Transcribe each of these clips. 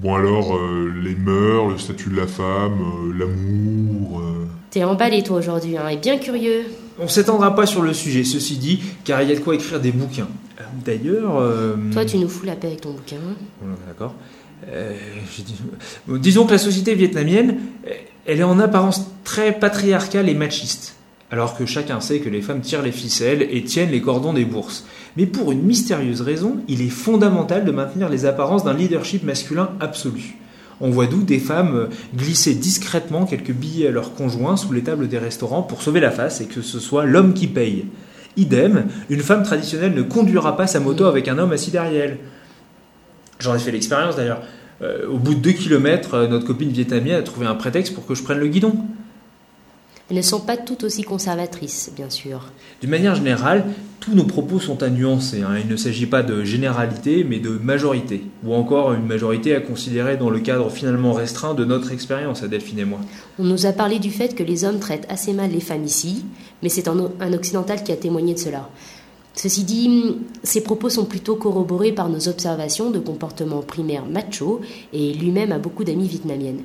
Bon alors, euh, les mœurs, le statut de la femme, euh, l'amour... euh, T'es emballé toi aujourd'hui, hein, et bien curieux. On s'étendra pas sur le sujet, ceci dit, car il y a de quoi écrire des bouquins. D'ailleurs... euh, Toi, tu nous fous la paix avec ton bouquin. D'accord. Euh, j'ai dit- Bon, disons que la société vietnamienne, elle est en apparence très patriarcale et machiste. Alors que chacun sait que les femmes tirent les ficelles et tiennent les cordons des bourses. Mais pour une mystérieuse raison, il est fondamental de maintenir les apparences d'un leadership masculin absolu. On voit d'où des femmes euh, glisser discrètement quelques billets à leurs conjoints sous les tables des restaurants pour sauver la face et que ce soit l'homme qui paye. Idem, une femme traditionnelle ne conduira pas sa moto avec un homme assis derrière elle. J'en ai fait l'expérience d'ailleurs. Euh, au bout de deux kilomètres, euh, notre copine vietnamienne a trouvé un prétexte pour que je prenne le guidon. Elles ne sont pas toutes aussi conservatrices, bien sûr. D'une manière générale, tous nos propos sont à nuancer. hein. Il ne s'agit pas de généralité, mais de majorité. Ou encore une majorité à considérer dans le cadre finalement restreint de notre expérience à Delphine et moi. On nous a parlé du fait que les hommes traitent assez mal les femmes ici, mais c'est un, occidental qui a témoigné de cela. Ceci dit, ces propos sont plutôt corroborés par nos observations de comportements primaires macho, et lui-même a beaucoup d'amies vietnamiennes.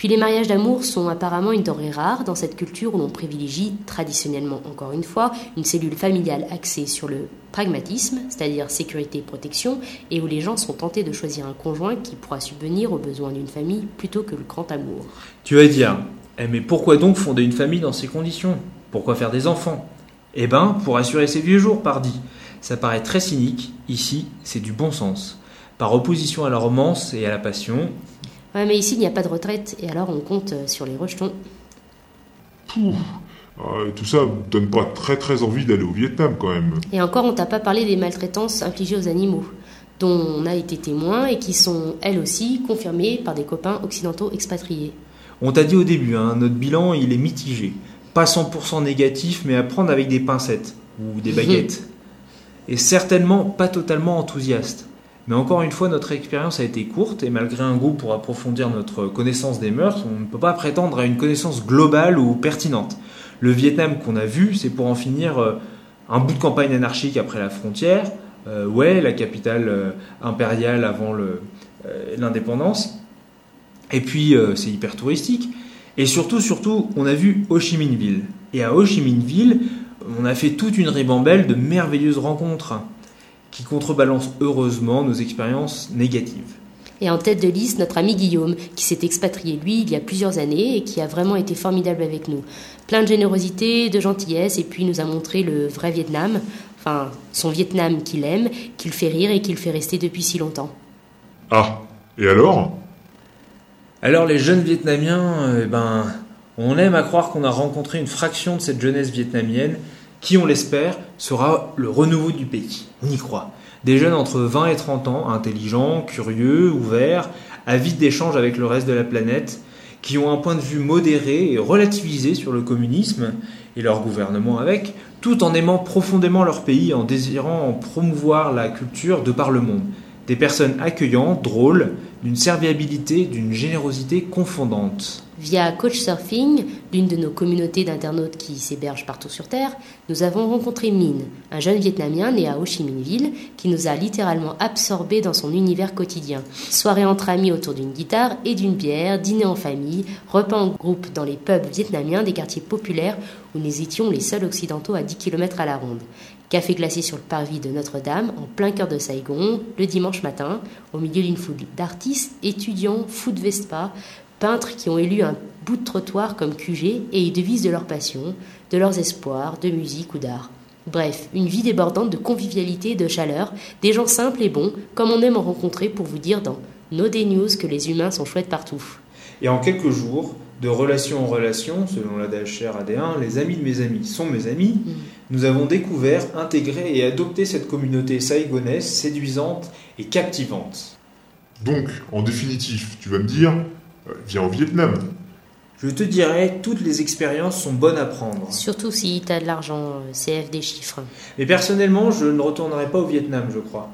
Puis les mariages d'amour sont apparemment une denrée rare dans cette culture où l'on privilégie traditionnellement, encore une fois, une cellule familiale axée sur le pragmatisme, c'est-à-dire sécurité et protection, et où les gens sont tentés de choisir un conjoint qui pourra subvenir aux besoins d'une famille plutôt que le grand amour. Tu vas dire, eh, mais pourquoi donc fonder une famille dans ces conditions? Pourquoi faire des enfants? Eh ben, pour assurer ses vieux jours, pardi. Ça paraît très cynique, ici, c'est du bon sens. Par opposition à la romance et à la passion, Ouais, mais ici, il n'y a pas de retraite, et alors on compte euh, sur les rejetons. euh, tout ça donne pas très très envie d'aller au Vietnam quand même. Et encore, on t'a pas parlé des maltraitances infligées aux animaux, dont on a été témoin et qui sont, elles aussi, confirmées par des copains occidentaux expatriés. on t'a dit au début, hein, notre bilan, il est mitigé. Pas 100% négatif, mais à prendre avec des pincettes ou des baguettes. Et certainement pas totalement enthousiaste. Mais encore une fois, notre expérience a été courte et malgré un goût pour approfondir notre connaissance des mœurs, on ne peut pas prétendre à une connaissance globale ou pertinente. Le Vietnam qu'on a vu, c'est pour en finir euh, un bout de campagne anarchique après la frontière, euh, ouais, la capitale euh, impériale avant l'indépendance, et puis c'est hyper touristique. Et surtout, surtout, on a vu Ho Chi Minh Ville. Et à Ho Chi Minh Ville, on a fait toute une ribambelle de merveilleuses rencontres qui contrebalancent heureusement nos expériences négatives. Et en tête de liste, notre ami Guillaume, qui s'est expatrié, lui, il y a plusieurs années et qui a vraiment été formidable avec nous. Plein de générosité, de gentillesse, et puis nous a montré le vrai Vietnam, enfin, son Vietnam qu'il aime, qu'il fait rire et qu'il fait rester depuis si longtemps. Ah, et alors? Alors les jeunes Vietnamiens, euh, eh ben, on aime à croire qu'on a rencontré une fraction de cette jeunesse vietnamienne qui, on l'espère, sera le renouveau du pays. On y croit. Des jeunes entre 20 et 30 ans, intelligents, curieux, ouverts, avides d'échanges avec le reste de la planète, qui ont un point de vue modéré et relativisé sur le communisme et leur gouvernement avec, tout en aimant profondément leur pays et en désirant en promouvoir la culture de par le monde. Des personnes accueillantes, drôles, d'une serviabilité, d'une générosité confondante. Via Couchsurfing, l'une de nos communautés d'internautes qui s'hébergent partout sur Terre, nous avons rencontré Min, un jeune Vietnamien né à Ho Chi Minh Ville, qui nous a littéralement absorbés dans son univers quotidien. Soirée entre amis autour d'une guitare et d'une bière, dîner en famille, repas en groupe dans les pubs vietnamiens des quartiers populaires où nous étions les seuls occidentaux à 10 km à la ronde. Café glacé sur le parvis de Notre-Dame, en plein cœur de Saigon, le dimanche matin, au milieu d'une foule d'artistes, étudiants, fous de Vespa, peintres qui ont élu un bout de trottoir comme QG et y devisent de leur passion, de leurs espoirs, de musique ou d'art. Bref, une vie débordante de convivialité et de chaleur, des gens simples et bons, comme on aime en rencontrer pour vous dire dans No Day News que les humains sont chouettes partout. Et en quelques jours, de relation en relation, selon l'adage cher AD1, les amis de mes amis sont mes amis, nous avons découvert, intégré et adopté cette communauté saigonaise séduisante et captivante. Donc, en définitif, tu vas me dire, euh, viens au Vietnam. Je te dirais, toutes les expériences sont bonnes à prendre. Surtout si t'as de l'argent, euh, CF des chiffres. Mais personnellement, je ne retournerai pas au Vietnam, je crois.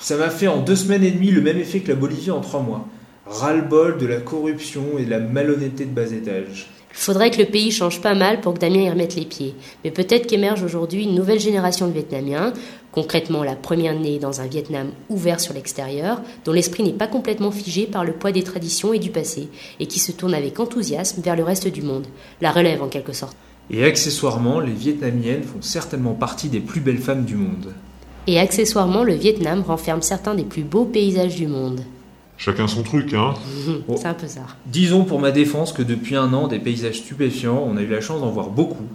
Ça m'a fait en deux semaines et demie le même effet que la Bolivie en trois mois. Ras-le-bol de la corruption et de la malhonnêteté de bas étage. Il faudrait que le pays change pas mal pour que Damien y remette les pieds. Mais peut-être qu'émerge aujourd'hui une nouvelle génération de Vietnamiens, concrètement la première née dans un Vietnam ouvert sur l'extérieur, dont l'esprit n'est pas complètement figé par le poids des traditions et du passé, et qui se tourne avec enthousiasme vers le reste du monde. La relève en quelque sorte. Et accessoirement, les Vietnamiennes font certainement partie des plus belles femmes du monde. Et accessoirement, le Vietnam renferme certains des plus beaux paysages du monde. Chacun son truc, hein. C'est un peu ça. Disons pour ma défense que depuis un an, des paysages stupéfiants, on a eu la chance d'en voir beaucoup.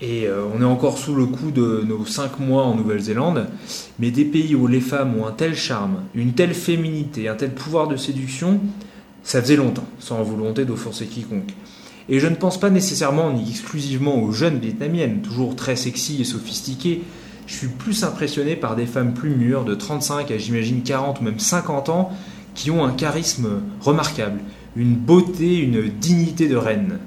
Et euh, on est encore sous le coup de nos 5 mois en Nouvelle-Zélande, mais des pays où les femmes ont un tel charme, une telle féminité, un tel pouvoir de séduction, ça faisait longtemps, sans volonté d'offenser quiconque. Et je ne pense pas nécessairement ni exclusivement aux jeunes vietnamiennes, toujours très sexy et sophistiquées. Je suis plus impressionné par des femmes plus mûres, de 35 à j'imagine 40 ou même 50 ans, qui ont un charisme remarquable, une beauté, une dignité de reine.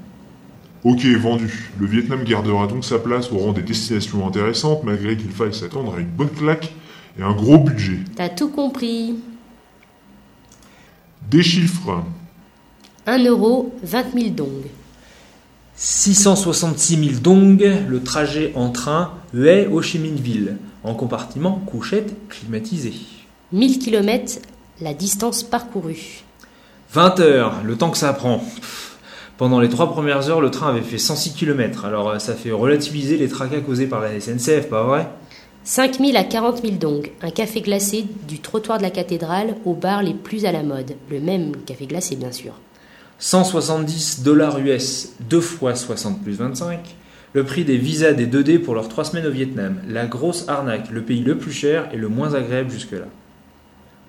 Ok, vendu. Le Vietnam gardera donc sa place au rang des destinations intéressantes, malgré qu'il faille s'attendre à une bonne claque et un gros budget. T'as tout compris. Des chiffres. 1 euro, 20 000 dong. 666 000 dong, le trajet en train Hue Ho Chi Minh Ville, en compartiment couchette climatisée. 1000 km, la distance parcourue. 20 heures, le temps que ça prend. Pendant les trois premières heures, le train avait fait 106 km, alors euh, ça fait relativiser les tracas causés par la SNCF, pas vrai? 5 000 à 40 000 dong. Un café glacé du trottoir de la cathédrale aux bars les plus à la mode. Le même café glacé, bien sûr. 170 dollars US, 2 fois 60 plus 25. Le prix des visas des 2D pour leurs 3 semaines au Vietnam. La grosse arnaque, le pays le plus cher et le moins agréable jusque-là.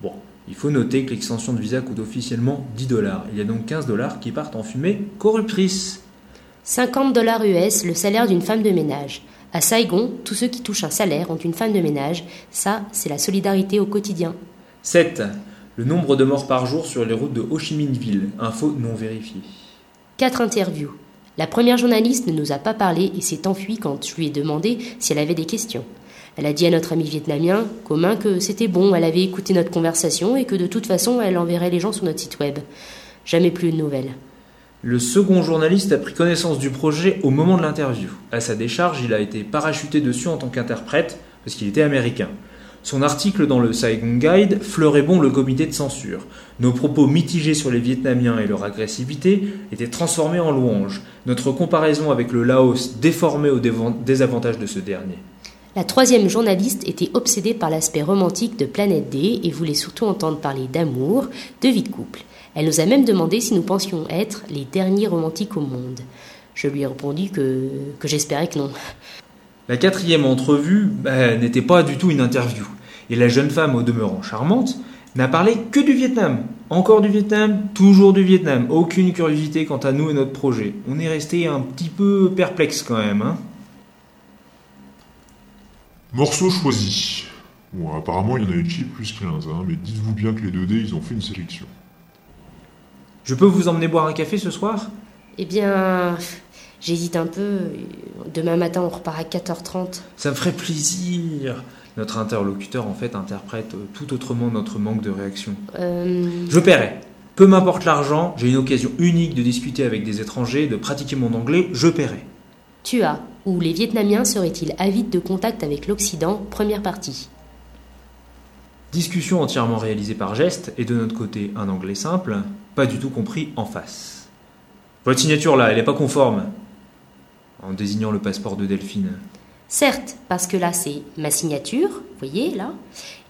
Bon, il faut noter que l'extension de visa coûte officiellement 10 dollars. Il y a donc 15 dollars qui partent en fumée corruptrice. 50 dollars US, le salaire d'une femme de ménage. À Saigon, tous ceux qui touchent un salaire ont une femme de ménage. Ça, c'est la solidarité au quotidien. 7. Le nombre de morts par jour sur les routes de Ho Chi Minh Ville. Info non vérifiée. 4 interviews. La première journaliste ne nous a pas parlé et s'est enfuie quand je lui ai demandé si elle avait des questions. Elle a dit à notre ami vietnamien commun que c'était bon, elle avait écouté notre conversation et que de toute façon elle enverrait les gens sur notre site web. Jamais plus de nouvelles. Le second journaliste a pris connaissance du projet au moment de l'interview. À sa décharge, il a été parachuté dessus en tant qu'interprète, parce qu'il était américain. Son article dans le Saigon Guide fleurait bon le comité de censure. Nos propos mitigés sur les Vietnamiens et leur agressivité étaient transformés en louanges. Notre comparaison avec le Laos déformée au désavantage de ce dernier. La troisième journaliste était obsédée par l'aspect romantique de Planète D et voulait surtout entendre parler d'amour, de vie de couple. Elle nous a même demandé si nous pensions être les derniers romantiques au monde. Je lui ai répondu que, que j'espérais que non. La quatrième entrevue bah, n'était pas du tout une interview. Et la jeune femme, au demeurant charmante, n'a parlé que du Vietnam. Encore du Vietnam, toujours du Vietnam. Aucune curiosité quant à nous et notre projet. On est resté un petit peu perplexe quand même. Hein Morceau choisi. Bon, apparemment, il y en a eu cheap plus 15, hein, mais dites-vous bien que les 2D, ils ont fait une sélection. Je peux vous emmener boire un café ce soir? Eh bien, j'hésite un peu. Demain matin, on repart à 4h30. Ça me ferait plaisir. Notre interlocuteur, en fait, interprète tout autrement notre manque de réaction. Euh, Je paierai. Peu m'importe l'argent, j'ai une occasion unique de discuter avec des étrangers, de pratiquer mon anglais, je paierai. tu as, ou les Vietnamiens seraient-ils avides de contact avec l'Occident? Première partie. Discussion entièrement réalisée par geste et de notre côté un anglais simple, pas du tout compris en face. Votre signature là, elle n'est pas conforme. En désignant le passeport de Delphine. Certes, parce que là, c'est ma signature, vous voyez, là.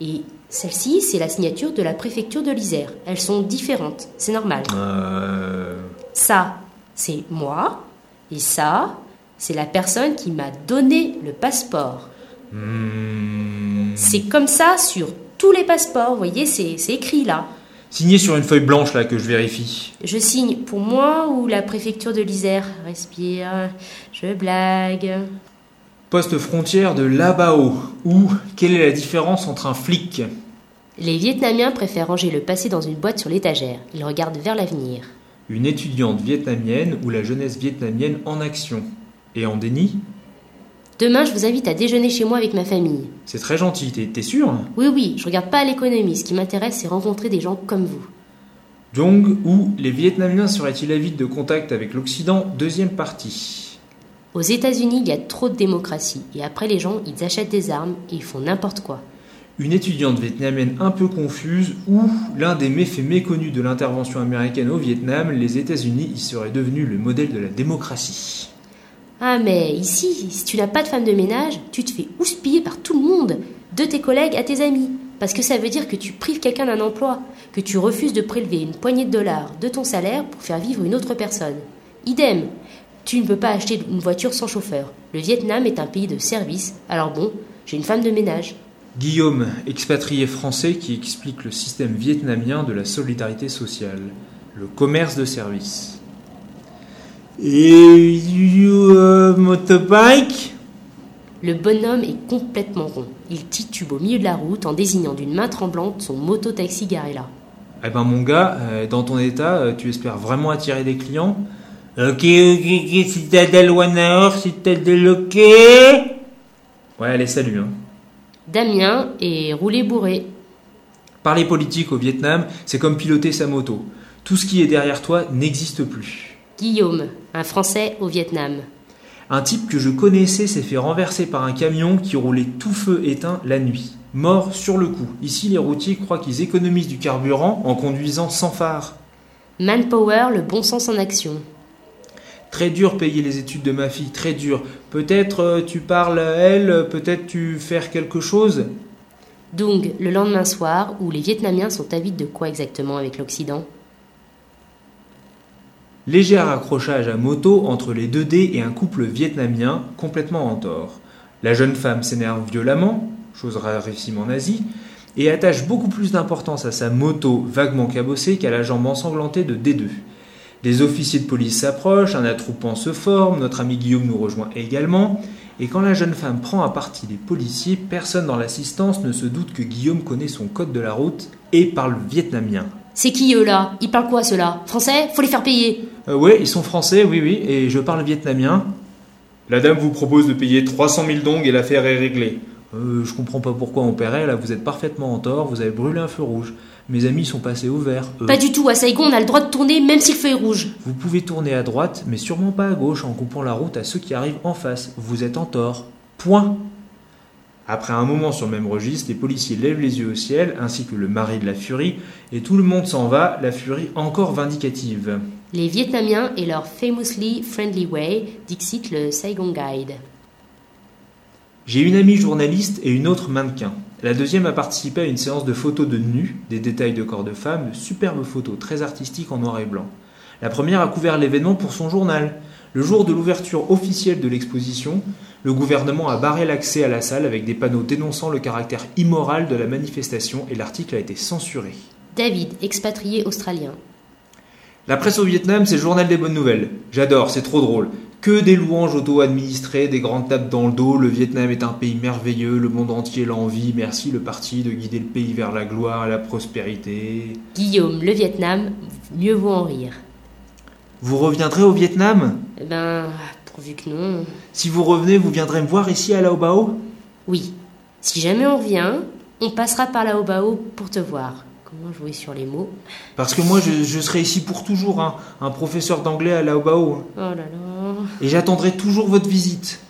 Et celle-ci, c'est la signature de la préfecture de l'Isère. Elles sont différentes, c'est normal. Euh... Ça, c'est moi. Et ça, c'est la personne qui m'a donné le passeport. hmm, C'est comme ça sur tous les passeports, vous voyez, c'est écrit là. Signé sur une feuille blanche là que je vérifie. Je signe pour moi ou la préfecture de l'Isère Respire, je blague. Poste frontière de Labao. Ou quelle est la différence entre un flic? Les Vietnamiens préfèrent ranger le passé dans une boîte sur l'étagère. Ils regardent vers l'avenir. Une étudiante vietnamienne ou la jeunesse vietnamienne en action Et en déni Demain, je vous invite à déjeuner chez moi avec ma famille. C'est très gentil, t'es t'es sûr Oui, oui, je regarde pas à l'économie. Ce qui m'intéresse, c'est rencontrer des gens comme vous. Jong ou les Vietnamiens seraient-ils avides de contact avec l'Occident? Deuxième partie. Aux États-Unis, il y a trop de démocratie. Et après, les gens, ils achètent des armes et ils font n'importe quoi. Une étudiante vietnamienne un peu confuse ou l'un des méfaits méconnus de l'intervention américaine au Vietnam, les États-Unis y seraient devenus le modèle de la démocratie. Ah, mais ici, si tu n'as pas de femme de ménage, tu te fais houspiller par tout le monde, de tes collègues à tes amis. Parce que ça veut dire que tu prives quelqu'un d'un emploi, que tu refuses de prélever une poignée de dollars de ton salaire pour faire vivre une autre personne. Idem, tu ne peux pas acheter une voiture sans chauffeur. Le Vietnam est un pays de service, alors bon, j'ai une femme de ménage. Guillaume, expatrié français qui explique le système vietnamien de la solidarité sociale, le commerce de service. Et you uh, motorbike? Le bonhomme est complètement rond. Il titube au milieu de la route en désignant d'une main tremblante son moto-taxi garé là. Eh ben mon gars, euh, dans ton état, euh, tu espères vraiment attirer des clients? Ok, ok, ok, citadelle one hour, citadelle ok Ouais, allez, salut. Hein. Damien est roulé bourré. Parler politique au Vietnam, c'est comme piloter sa moto. Tout ce qui est derrière toi n'existe plus. Guillaume, un Français au Vietnam. Un type que je connaissais s'est fait renverser par un camion qui roulait tout feu éteint la nuit. Mort sur le coup. Ici, les routiers croient qu'ils économisent du carburant en conduisant sans phare. Manpower, le bon sens en action. Très dur payer les études de ma fille, très dur. Peut-être euh, tu parles à elle, peut-être tu faire quelque chose. Dung, le lendemain soir, où les Vietnamiens sont avides de quoi exactement avec l'Occident? Léger accrochage à moto entre les 2D et un couple vietnamien complètement en tort. La jeune femme s'énerve violemment, chose rarissime en Asie, et attache beaucoup plus d'importance à sa moto vaguement cabossée qu'à la jambe ensanglantée de D2. Des officiers de police s'approchent, un attroupement se forme, notre ami Guillaume nous rejoint également, et quand la jeune femme prend à partie les policiers, personne dans l'assistance ne se doute que Guillaume connaît son code de la route et parle vietnamien. C'est qui eux là? Ils parlent quoi ceux-là? Français? Faut les faire payer euh, Ouais, ils sont français, oui, oui, et je parle vietnamien. La dame vous propose de payer 300 000 dong et l'affaire est réglée. Euh, je comprends pas pourquoi on paierait, là vous êtes parfaitement en tort, vous avez brûlé un feu rouge. Mes amis sont passés au vert. eux. Pas du tout, à Saigon on a le droit de tourner même si le feu est rouge. Vous pouvez tourner à droite, mais sûrement pas à gauche en coupant la route à ceux qui arrivent en face. Vous êtes en tort. Point. Après un moment sur le même registre, les policiers lèvent les yeux au ciel, ainsi que le mari de la furie, et tout le monde s'en va, la furie encore vindicative. Les Vietnamiens et leur famously friendly way, dixit le Saigon Guide. J'ai une amie journaliste et une autre mannequin. La deuxième a participé à une séance de photos de nus, des détails de corps de femmes, de superbes photos très artistiques en noir et blanc. La première a couvert l'événement pour son journal. Le jour de l'ouverture officielle de l'exposition, le gouvernement a barré l'accès à la salle avec des panneaux dénonçant le caractère immoral de la manifestation et l'article a été censuré. David, expatrié australien. La presse au Vietnam, c'est le journal des bonnes nouvelles. J'adore, c'est trop drôle. Que des louanges auto-administrées, des grandes tapes dans le dos, le Vietnam est un pays merveilleux, le monde entier l'envie, merci le parti de guider le pays vers la gloire et la prospérité. Guillaume, le Vietnam, mieux vaut en rire. Vous reviendrez au Vietnam? Eh ben, pourvu que non. Si vous revenez, vous viendrez me voir ici à Lao Bao? Oui. Si jamais on revient, on passera par la Bao pour te voir. Comment jouer sur les mots Parce que moi, je, je serai ici pour toujours, hein, un professeur d'anglais à Lao Bao. Oh là là. Et j'attendrai toujours votre visite.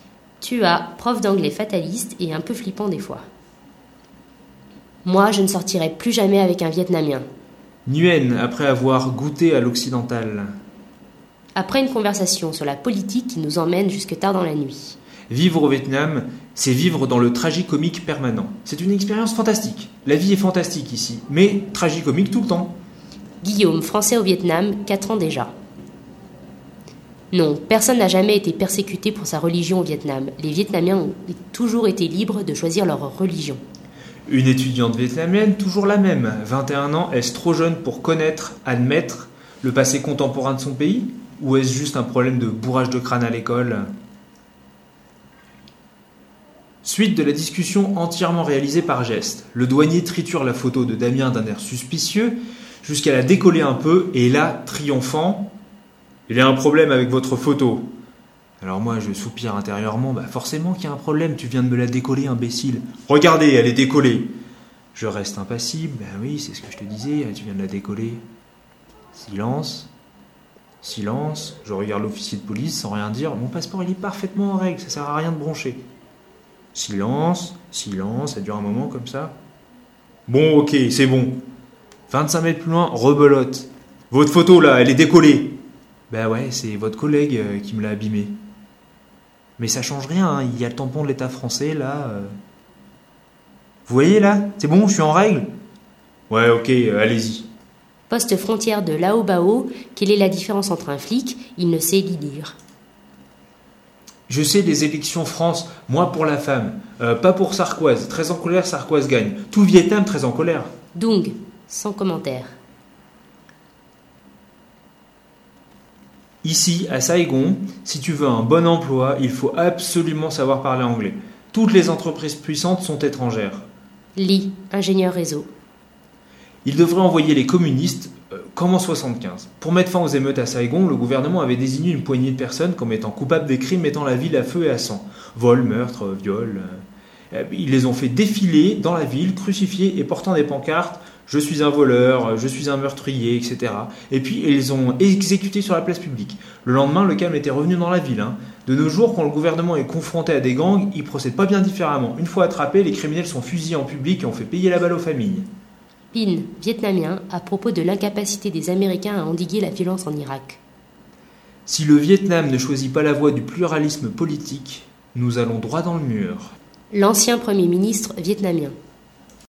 Tu as prof d'anglais fataliste et un peu flippant des fois. Moi, je ne sortirai plus jamais avec un Vietnamien. Nguyen, après avoir goûté à l'occidental. Après une conversation sur la politique qui nous emmène jusque tard dans la nuit. Vivre au Vietnam, c'est vivre dans le tragicomique permanent. C'est une expérience fantastique. La vie est fantastique ici, mais tragicomique tout le temps. Guillaume, français au Vietnam, 4 ans déjà. Non, personne n'a jamais été persécuté pour sa religion au Vietnam. Les Vietnamiens ont toujours été libres de choisir leur religion. Une étudiante vietnamienne, toujours la même. 21 ans, est-ce trop jeune pour connaître, admettre le passé contemporain de son pays? Ou est-ce juste un problème de bourrage de crâne à l'école? Suite de la discussion entièrement réalisée par geste. Le douanier triture la photo de Damien d'un air suspicieux jusqu'à la décoller un peu et là, triomphant, il y a un problème avec votre photo. Alors moi, je soupire intérieurement, bah forcément qu'il y a un problème, tu viens de me la décoller, imbécile. Regardez, elle est décollée. Je reste impassible, ben oui, c'est ce que je te disais, tu viens de la décoller. Silence. Silence. Je regarde l'officier de police sans rien dire. Mon passeport, il est parfaitement en règle, ça sert à rien de broncher. Silence, silence, ça dure un moment comme ça. Bon, ok, c'est bon. 25 mètres plus loin, rebelote. Votre photo là, elle est décollée. Ben ouais, c'est votre collègue euh, qui me l'a abîmé. Mais ça change rien, hein, il y a le tampon de l'État français là. euh. Vous voyez là? C'est bon, je suis en règle? Ouais, ok, euh, allez-y. Poste frontière de Lao-Bao, quelle est la différence entre un flic Il ne sait ni lire? Je sais les élections France, moi pour la femme. Euh, pas pour Sarkoise. Très en colère, Sarkoise gagne. Tout Vietnam très en colère. Dung, sans commentaire. Ici, à Saigon, si tu veux un bon emploi, il faut absolument savoir parler anglais. Toutes les entreprises puissantes sont étrangères. Lee, ingénieur réseau. Il devrait envoyer les communistes comme en 75. Pour mettre fin aux émeutes à Saigon, le gouvernement avait désigné une poignée de personnes comme étant coupables des crimes mettant la ville à feu et à sang. Vol, meurtre, viol. euh. Euh, Ils les ont fait défiler dans la ville, crucifiés et portant des pancartes Je suis un voleur, euh, je suis un meurtrier, etc. Et puis ils les ont exécutés sur la place publique. Le lendemain, le calme était revenu dans la ville. hein. De nos jours, quand le gouvernement est confronté à des gangs, il procède pas bien différemment. Une fois attrapés, les criminels sont fusillés en public et on fait payer la balle aux familles. Pin, vietnamien, à propos de l'incapacité des Américains à endiguer la violence en Irak. Si le Vietnam ne choisit pas la voie du pluralisme politique, nous allons droit dans le mur. L'ancien Premier ministre vietnamien.